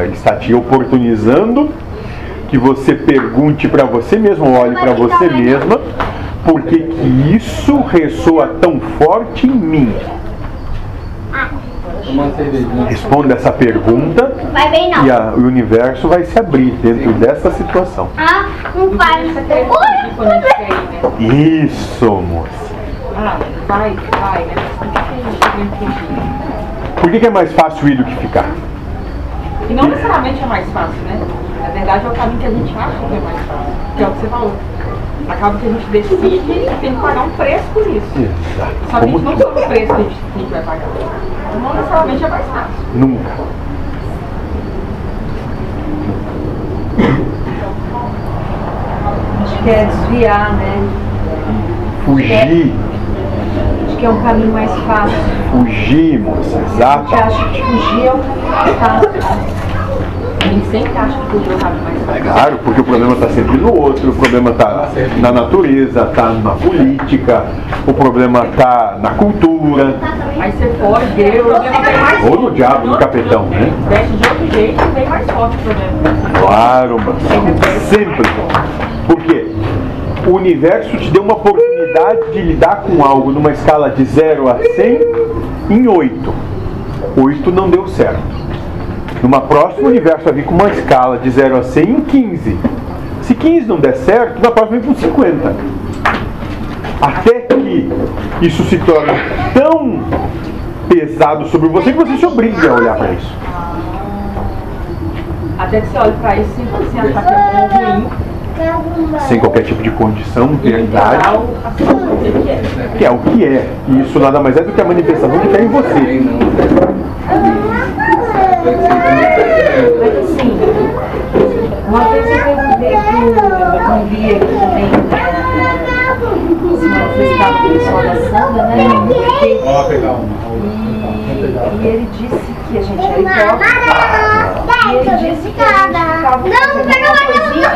Ele está te oportunizando que você pergunte para você mesmo, olhe para você mesma, por que isso ressoa tão forte em mim? Responda essa pergunta Vai bem não. e a- o universo vai se abrir dentro dessa situação. Ah, né? Isso, moça. Ah, vai, vai, né? Mas por que é mais fácil ir do que ficar? E não necessariamente é mais fácil, né? Na verdade é o caminho que a gente acha que é mais fácil. Que é o que você falou. Acaba que a gente decide e tem que pagar um preço por isso. Exato. Só que a gente não sabe o preço que a gente, que a gente vai pagar. Não necessariamente é mais fácil. Nunca. A gente quer desviar, né? Fugir, Acho que é um caminho mais fácil. fugir, moça. A gente Exato. acha que fugir é o caminho mais fácil. A gente sempre acha que fugir é o caminho mais fácil. Claro, porque o problema está sempre no outro, o problema está na natureza, está na política, o problema está na cultura, Aí você foge, vê, o problema vem mais ou no diabo, no capetão, né? Veste de outro jeito e vem mais forte o problema. Claro, moça. Sempre. Por quê? O universo te deu uma oportunidade de lidar com algo numa escala de 0 a 100 em 8. 8 não deu certo. Numa próxima, o universo vai vir com uma escala de 0 a 100 em 15. Se 15 não der certo, na próxima vem com 50. Até que isso se torne tão pesado sobre você que você se obriga a olhar para isso. Até que você olha pra isso sem assim, achar que é. Sem qualquer tipo de condição, E do jeito que é. o que é. E isso nada mais é do que a manifestação que tem em você. Assim, uma vez eu perguntei pro um guia que também eh, se manifestava com o pessoal da Sandra, né? E, Ó, pegar uma. e ele disse que a gente era hipócrita. E ele disse que a gente ficava fazendo uma coisinha